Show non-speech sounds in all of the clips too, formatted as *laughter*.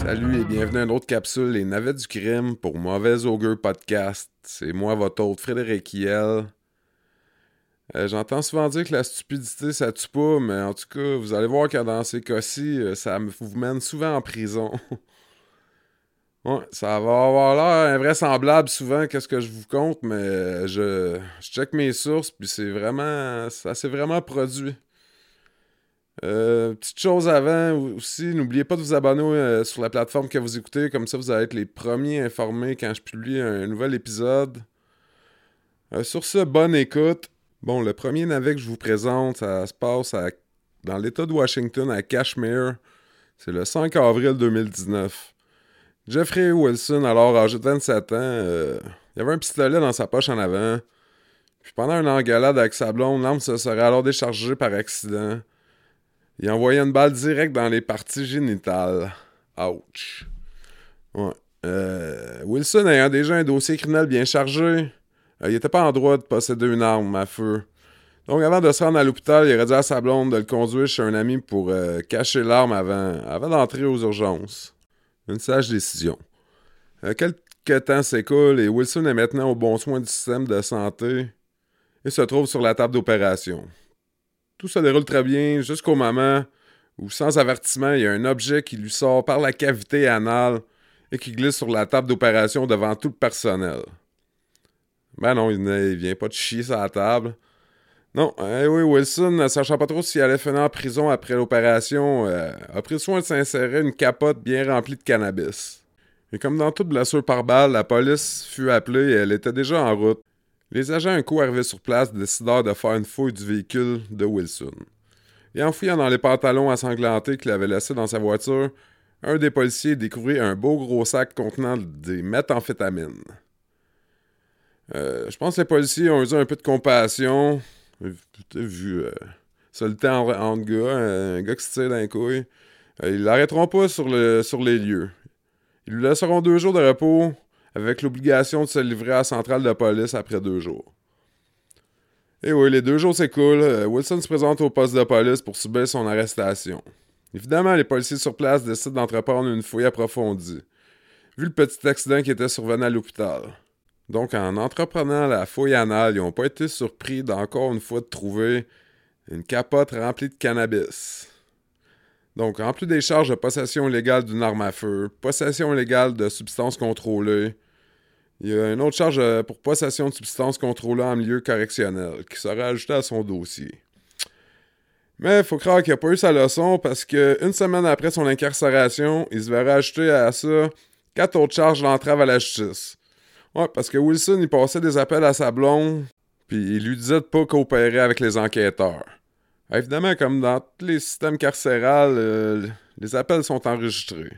Salut et bienvenue à une autre capsule, Les Navets du Crime pour Mauvais Augure Podcast. C'est moi, votre hôte Frédéric Hiel. Euh, J'entends souvent dire que la stupidité, ça tue pas, mais en tout cas, vous allez voir que dans ces cas-ci, euh, ça vous mène souvent en prison. *laughs* ouais, ça va avoir l'air invraisemblable souvent, qu'est-ce que je vous compte, mais euh, je, je check mes sources, puis c'est vraiment. Ça s'est vraiment produit. Euh, petite chose avant aussi, n'oubliez pas de vous abonner euh, sur la plateforme que vous écoutez, comme ça vous allez être les premiers informés quand je publie un nouvel épisode. Euh, sur ce, bonne écoute. Bon, le premier navet que je vous présente, ça se passe à- dans l'État de Washington, à Kashmir. C'est le 5 avril 2019. Jeffrey Wilson, alors âgé de 27 ans, il avait un pistolet dans sa poche en avant. Puis pendant une engueulade avec sa blonde, l'arme se serait alors déchargée par accident. Il envoyait une balle direct dans les parties génitales. Ouch. Euh, Wilson ayant déjà un dossier criminel bien chargé, euh, il était pas en droit de posséder une arme à feu. Donc avant de se rendre à l'hôpital, il aurait dit à sa blonde de le conduire chez un ami pour euh, cacher l'arme avant, avant d'entrer aux urgences. Une sage décision. Quelques temps s'écoulent et Wilson est maintenant au bon soin du système de santé et se trouve sur la table d'opération. Tout se déroule très bien jusqu'au moment où, sans avertissement, il y a un objet qui lui sort par la cavité anale et qui glisse sur la table d'opération devant tout le personnel. Ben non, il, il vient pas de chier sur la table. Non, eh oui, Wilson, ne sachant pas trop s'il allait finir en prison après l'opération, euh, a pris soin de s'insérer une capote bien remplie de cannabis. Et comme dans toute blessure par balle, la police fut appelée et elle était déjà en route. Les agents un coup arrivés sur place décidèrent de faire une fouille du véhicule de Wilson. Et en fouillant dans les pantalons ensanglantés qu'il avait laissés dans sa voiture, un des policiers découvrit un beau gros sac contenant des méthamphétamines. Euh, je pense que les policiers ont usé un peu de compassion. Vu, euh, temps en- entre gars, un gars qui se tire dans les couilles. Euh, ils l'arrêteront pas sur, sur les lieux. Ils lui laisseront deux jours de repos avec l'obligation de se livrer à la centrale de police après deux jours. Et oui, les deux jours s'écoulent. Euh, Wilson se présente au poste de police pour subir son arrestation. Évidemment, les policiers sur place décident d'entreprendre une fouille approfondie, vu le petit accident qui était survenu à l'hôpital. Donc, en entreprenant la fouille anale, ils n'ont pas été surpris d'encore une fois de trouver une capote remplie de cannabis. Donc, en plus des charges de possession illégale d'une arme à feu, possession illégale de substances contrôlées, il y a une autre charge euh, pour possession de substances contrôlées en milieu correctionnel qui sera ajoutée à son dossier. Mais il faut croire qu'il n'a pas eu sa leçon parce que une semaine après son incarcération, il se verra ajouter à ça quatre autres charges d'entrave à la justice. Ouais, parce que Wilson, il passait des appels à sa blonde, puis il lui disait de pas coopérer avec les enquêteurs. Ah, Évidemment, comme dans tous les systèmes carcérales, euh, les appels sont enregistrés.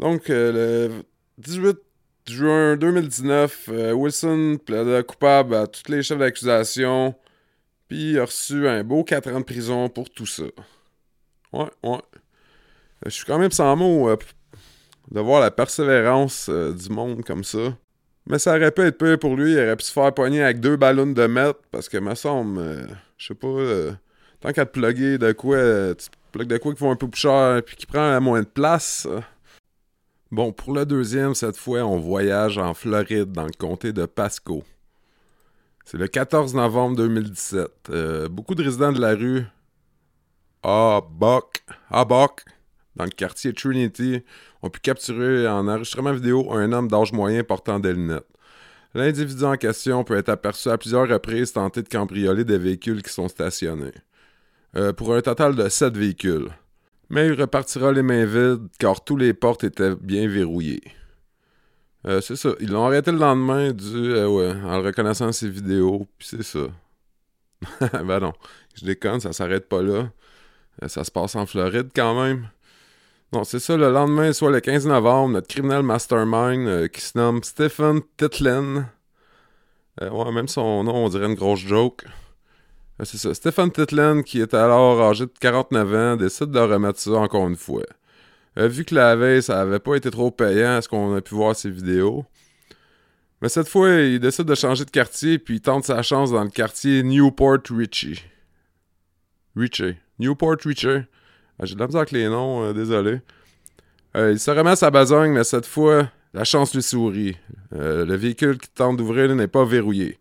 Donc, euh, le 18 juin 2019, euh, Wilson plaida coupable à tous les chefs d'accusation, puis a reçu un beau 4 ans de prison pour tout ça. Ouais, ouais. Je suis quand même sans mots de voir la persévérance du monde comme ça. Mais ça aurait pu être pire pour lui, il aurait pu se faire pogner avec deux ballons de mètre, parce que me semble, je sais pas, euh, tant qu'à te plugger de quoi, tu plugues de quoi qui vaut un peu plus cher, puis qui prend moins de place. euh. Bon, pour le deuxième, cette fois, on voyage en Floride, dans le comté de Pasco. C'est le 14 novembre 2017. Euh, beaucoup de résidents de la rue Habok, Habok, dans le quartier Trinity, ont pu capturer en enregistrement vidéo un homme d'âge moyen portant des lunettes. L'individu en question peut être aperçu à plusieurs reprises tenter de cambrioler des véhicules qui sont stationnés. Euh, pour un total de 7 véhicules. Mais il repartira les mains vides car tous les portes étaient bien verrouillées. Euh, c'est ça. Ils l'ont arrêté le lendemain du, euh, ouais, en reconnaissant ses vidéos, puis c'est ça. *laughs* ben non, je déconne, ça s'arrête pas là. Euh, ça se passe en Floride quand même. Non, c'est ça, le lendemain, soit le 15 novembre, notre criminel mastermind euh, qui se nomme Stephen Titlin. Euh, ouais, même son nom, on dirait une grosse joke. Euh, c'est ça, Stephen Titlin, qui est alors âgé de 49 ans, décide de remettre ça encore une fois. Vu que la veille, ça avait pas été trop payant à ce qu'on a pu voir ses vidéos? Mais cette fois, il décide de changer de quartier, puis il tente sa chance dans le quartier Newport Richie. Richie. Newport Richie. Ah, J'ai de la misère avec les noms, euh, désolé. Euh, il se remet à sa besogne, mais cette fois, la chance lui sourit. Euh, le véhicule qui tente d'ouvrir n'est pas verrouillé.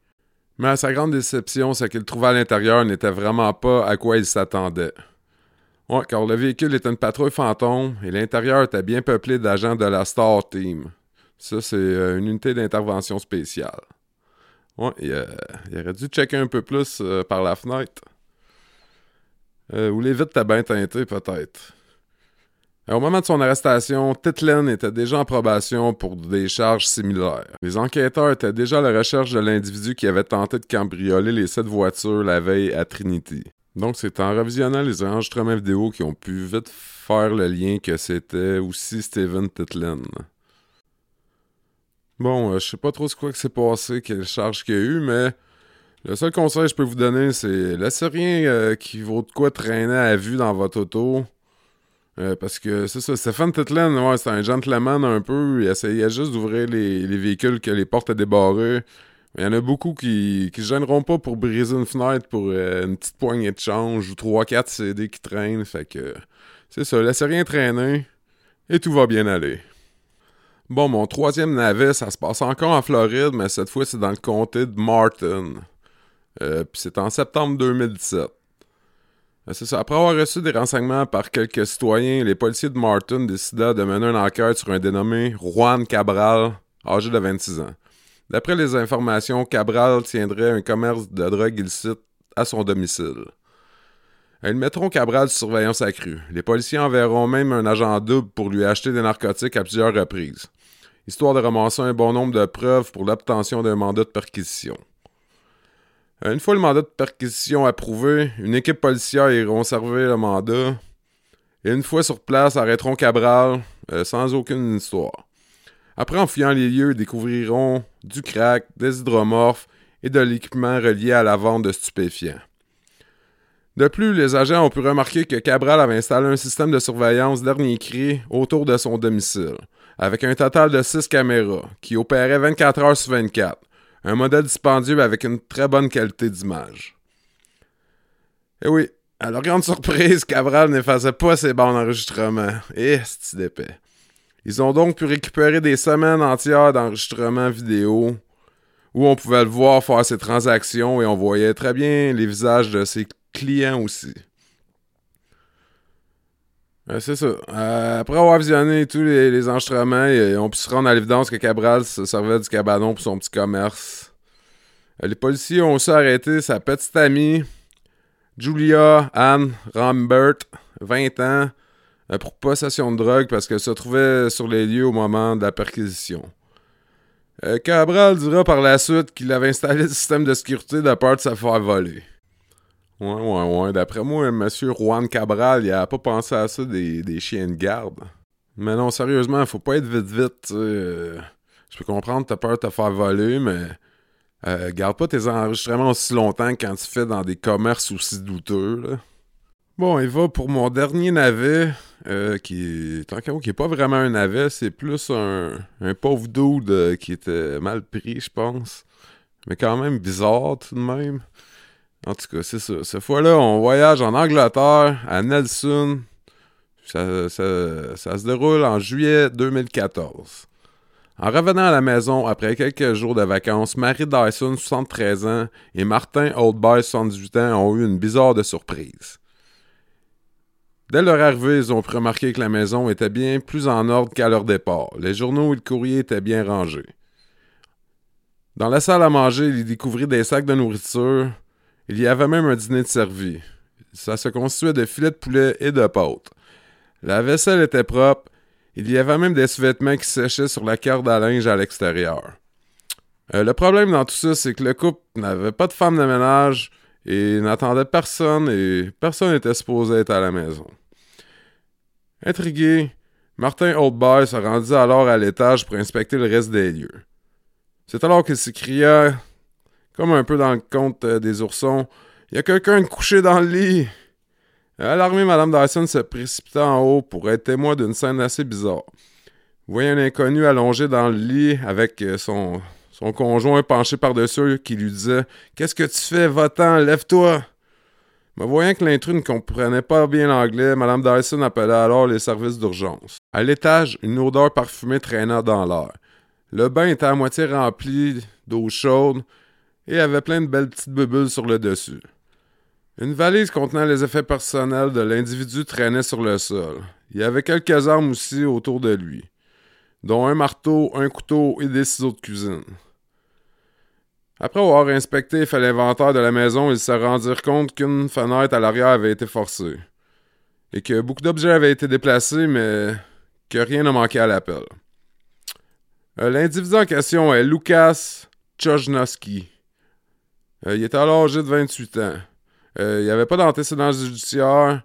Mais à sa grande déception, ce qu'il trouvait à l'intérieur n'était vraiment pas à quoi il s'attendait. Ouais, car le véhicule était une patrouille fantôme et l'intérieur était bien peuplé d'agents de la Star Team. Ça, c'est une unité d'intervention spéciale. Ouais, il, aurait dû checker un peu plus par la fenêtre. Ou les vitres étaient bien teintées, peut-être. Au moment de son arrestation, Titlen était déjà en probation pour des charges similaires. Les enquêteurs étaient déjà à la recherche de l'individu qui avait tenté de cambrioler les sept voitures la veille à Trinity. Donc c'est en revisionnant les enregistrements vidéo qu'ils ont pu vite faire le lien que c'était aussi Steven Titlen. Bon, euh, je sais pas trop ce quoi que s'est passé, quelle charge qu'il y a eu, mais le seul conseil que je peux vous donner, c'est laissez rien euh, qui vaut de quoi traîner à vue dans votre auto. Euh, parce que c'est ça, Stéphane Titlen, c'est un gentleman un peu. Il essayait juste d'ouvrir les, véhicules que les portes étaient débarrées. Il y en a beaucoup qui ne gêneront pas pour briser une fenêtre pour euh, une petite poignée de change ou 3-4 CD qui traînent. Fait que c'est ça, laissez rien traîner et tout va bien aller. Bon, mon troisième navet, ça se passe encore en Floride, mais cette fois c'est dans le comté de Martin. Euh, puis c'est en septembre 2017. Ben, c'est ça. Après avoir reçu des renseignements par quelques citoyens, les policiers de Martin décidèrent de mener une enquête sur un dénommé Juan Cabral, âgé de 26 ans. D'après les informations, Cabral tiendrait un commerce de drogue illicite à son domicile. Ils mettront Cabral sous surveillance accrue. Les policiers enverront même un agent double pour lui acheter des narcotiques à plusieurs reprises, histoire de ramasser un bon nombre de preuves pour l'obtention d'un mandat de perquisition. Euh, une fois le mandat de perquisition approuvé, une équipe policière ira servir le mandat. Et une fois sur place, arrêteront Cabral euh, sans aucune histoire. Après, en fouillant les lieux, ils découvriront du crack, des hydromorphes et de l'équipement relié à la vente de stupéfiants. De plus, les agents ont pu remarquer que Cabral avait installé un système de surveillance dernier cri autour de son domicile, avec un total de 6 caméras, qui opéraient 24 heures sur 24, un modèle dispendieux avec une très bonne qualité d'image. Eh oui, à leur grande surprise, Cabral n'effaçait pas ses bandes d'enregistrement. Et c'est d'épais. Ils ont donc pu récupérer des semaines entières d'enregistrement vidéo où on pouvait le voir faire ses transactions et on voyait très bien les visages de ses clients aussi. Euh, c'est ça. Euh, après avoir visionné tous les, enregistrements, on pu se rendre à l'évidence que Cabral se servait du cabanon pour son petit commerce. Euh, les policiers ont aussi arrêté sa petite amie, Julia Anne Rambert, 20 ans, pour possession de drogue parce qu'elle se trouvait sur les lieux au moment de la perquisition. Cabral dira par la suite qu'il avait installé le système de sécurité de peur de se faire voler. Ouais, ouais, ouais. D'après moi, monsieur Juan Cabral, il a pas pensé à ça des, chiens de garde. Mais non, sérieusement, faut pas être vite vite, euh, je peux comprendre, t'as peur de te faire voler, mais euh, garde pas tes enregistrements aussi longtemps quand tu fais dans des commerces aussi douteux, là. Bon, il va pour mon dernier navet, euh, qui est, qui est pas vraiment un navet, c'est plus un, un pauvre dude qui était mal pris, je pense. Mais quand même bizarre tout de même. En tout cas, c'est ça. Cette fois-là, on voyage en Angleterre, à Nelson. Ça, se déroule en juillet 2014. En revenant à la maison après quelques jours de vacances, Marie Dyson, 73 ans, et Martin Oldby, 78 ans, ont eu une bizarre de surprise. Dès leur arrivée, ils ont pu remarquer que la maison était bien plus en ordre qu'à leur départ. Les journaux et le courrier étaient bien rangés. Dans la salle à manger, ils découvrirent des sacs de nourriture, il y avait même un dîner de servi. Ça se constituait de filets de poulet et de pâtes. La vaisselle était propre. Il y avait même des sous-vêtements qui séchaient sur la carte à linge à l'extérieur. Euh, le problème dans tout ça, c'est que le couple n'avait pas de femme de ménage et n'attendait personne et personne n'était supposé être à la maison. Intrigué, Martin Oldby se rendit alors à l'étage pour inspecter le reste des lieux. C'est alors qu'il s'écria comme un peu dans le conte euh, des oursons. Il y a quelqu'un couché dans le lit. Alarmée, Madame Dyson se précipita en haut pour être témoin d'une scène assez bizarre. Vous voyez un inconnu allongé dans le lit avec euh, son, conjoint penché par-dessus qui lui disait Qu'est-ce que tu fais? Va-t'en, lève-toi Me voyant que l'intrus ne comprenait pas bien l'anglais, Mme Dyson appela alors les services d'urgence. À l'étage, une odeur parfumée traîna dans l'air. Le bain était à moitié rempli d'eau chaude et avait plein de belles petites bulles sur le dessus. Une valise contenant les effets personnels de l'individu traînait sur le sol. Il y avait quelques armes aussi autour de lui, dont un marteau, un couteau et des ciseaux de cuisine. Après avoir inspecté et fait l'inventaire de la maison, ils se rendirent compte qu'une fenêtre à l'arrière avait été forcée et que beaucoup d'objets avaient été déplacés, mais que rien n'a manqué à l'appel. Euh, l'individu en question est Lucas Chojnowski. Euh, il était alors âgé de 28 ans. Euh, il n'y avait pas d'antécédent judiciaire.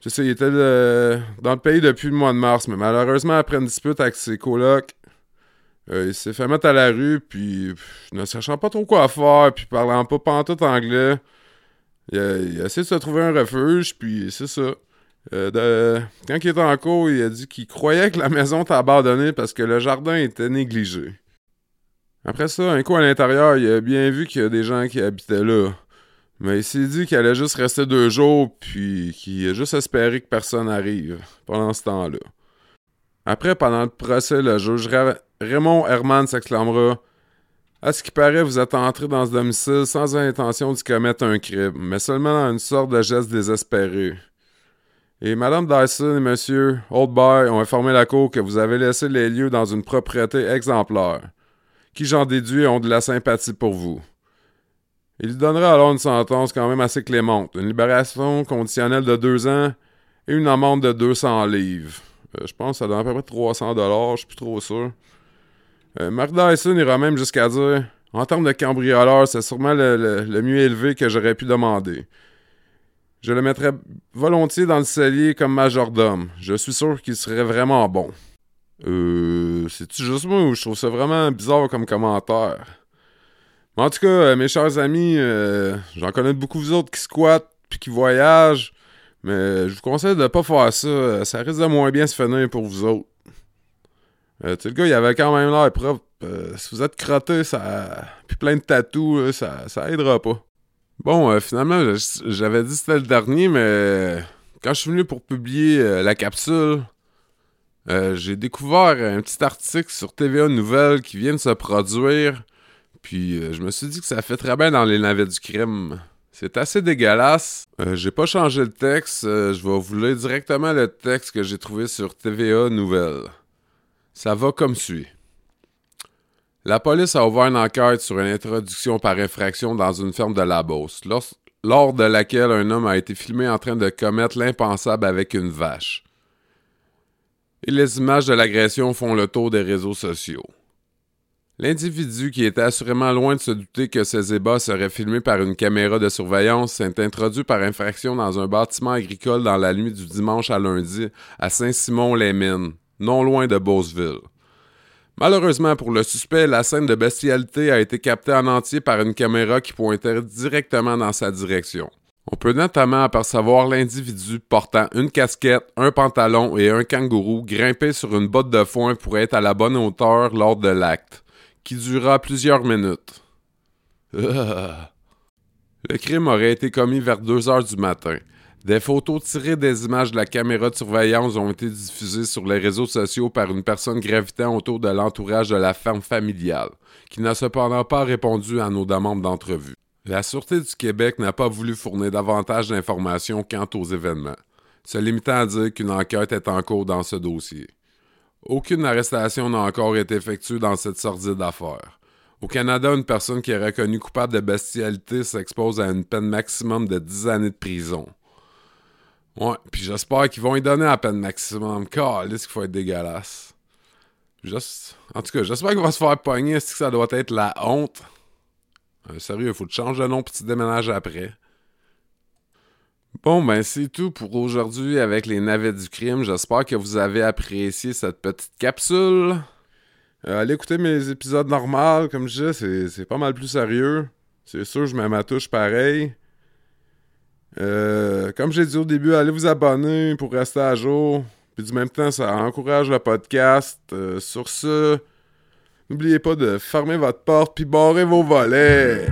C'est ça, il était dans le pays depuis le mois de mars, mais malheureusement, après une dispute avec ses colocs, euh, il s'est fait mettre à la rue, puis ne sachant pas trop quoi faire, puis parlant pas pantoute anglais, il a, essayé de se trouver un refuge, puis c'est ça. Euh, quand il était en cours, il a dit qu'il croyait que la maison était abandonnée parce que le jardin était négligé. Après ça, un coup à l'intérieur, il a bien vu qu'il y a des gens qui habitaient là. Mais il s'est dit qu'il allait juste rester deux jours, puis qu'il a juste espéré que personne arrive pendant ce temps-là. Après, pendant le procès, le juge Raymond Herman s'exclamera À ce qui paraît, vous êtes entré dans ce domicile sans intention d'y commettre un crime, mais seulement dans une sorte de geste désespéré. Et Mme Dyson et M. Oldby ont informé la Cour que vous avez laissé les lieux dans une propriété exemplaire, qui, j'en déduis, ont de la sympathie pour vous. Il donnera alors une sentence quand même assez clémente, une libération conditionnelle de deux ans et une amende de 200 livres. Euh, je pense que ça donne à peu près 300 dollars, je suis plus trop sûr. Euh, Mark Dyson ira même jusqu'à dire En termes de cambrioleur, c'est sûrement le, mieux élevé que j'aurais pu demander. Je le mettrais volontiers dans le cellier comme majordome. Je suis sûr qu'il serait vraiment bon. Euh. C'est-tu juste moi ou je trouve ça vraiment bizarre comme commentaire? en tout cas, euh, mes chers amis, euh, j'en connais beaucoup vous autres qui squattent puis qui voyagent. Mais je vous conseille de pas faire ça. Ça risque de moins bien se finir pour vous autres. Euh, tu sais, le gars, il avait quand même l'air propre. Euh, si vous êtes crotté, ça. Puis plein de tatous, ça, ça aidera pas. Bon, euh, finalement, j'avais dit que c'était le dernier, mais quand je suis venu pour publier la capsule, j'ai découvert un petit article sur TVA Nouvelles qui vient de se produire. Puis je me suis dit que ça fait très bien dans les navets du crime. C'est assez dégueulasse. j'ai pas changé le texte. je vais vous lire directement le texte que j'ai trouvé sur TVA Nouvelles. Ça va comme suit. La police a ouvert une enquête sur une introduction par infraction dans une ferme de la lors, de laquelle un homme a été filmé en train de commettre l'impensable avec une vache. Et les images de l'agression font le tour des réseaux sociaux. L'individu, qui était assurément loin de se douter que ses ébats seraient filmés par une caméra de surveillance, s'est introduit par infraction dans un bâtiment agricole dans la nuit du dimanche à lundi à Saint-Simon-les-Mines, non loin de Beauceville. Malheureusement pour le suspect, la scène de bestialité a été captée en entier par une caméra qui pointait directement dans sa direction. On peut notamment apercevoir l'individu portant une casquette, un pantalon et un kangourou grimper sur une botte de foin pour être à la bonne hauteur lors de l'acte, qui dura plusieurs minutes. *laughs* Le crime aurait été commis vers 2 heures du matin. Des photos tirées des images de la caméra de surveillance ont été diffusées sur les réseaux sociaux par une personne gravitant autour de l'entourage de la ferme familiale, qui n'a cependant pas répondu à nos demandes d'entrevue. La Sûreté du Québec n'a pas voulu fournir davantage d'informations quant aux événements, se limitant à dire qu'une enquête est en cours dans ce dossier. Aucune arrestation n'a encore été effectuée dans cette sordide affaire. Au Canada, une personne qui est reconnue coupable de bestialité s'expose à une peine maximum de 10 années de prison. Ouais, puis j'espère qu'ils vont y donner à peine maximum. Calisse qu'il faut être dégueulasse. Juste... En tout cas, j'espère qu'il va se faire pogner. Est-ce que ça doit être la honte? Euh, sérieux, il faut te changer de nom puis tu déménages après. Bon, ben c'est tout pour aujourd'hui avec les navets du crime. J'espère que vous avez apprécié cette petite capsule. Euh, allez écouter mes épisodes normaux, comme je disais, c'est pas mal plus sérieux. C'est sûr, je mets ma touche pareil. Euh, comme j'ai dit au début, allez vous abonner pour rester à jour. Puis du même temps, ça encourage le podcast. Euh, sur ce, n'oubliez pas de fermer votre porte puis barrer vos volets.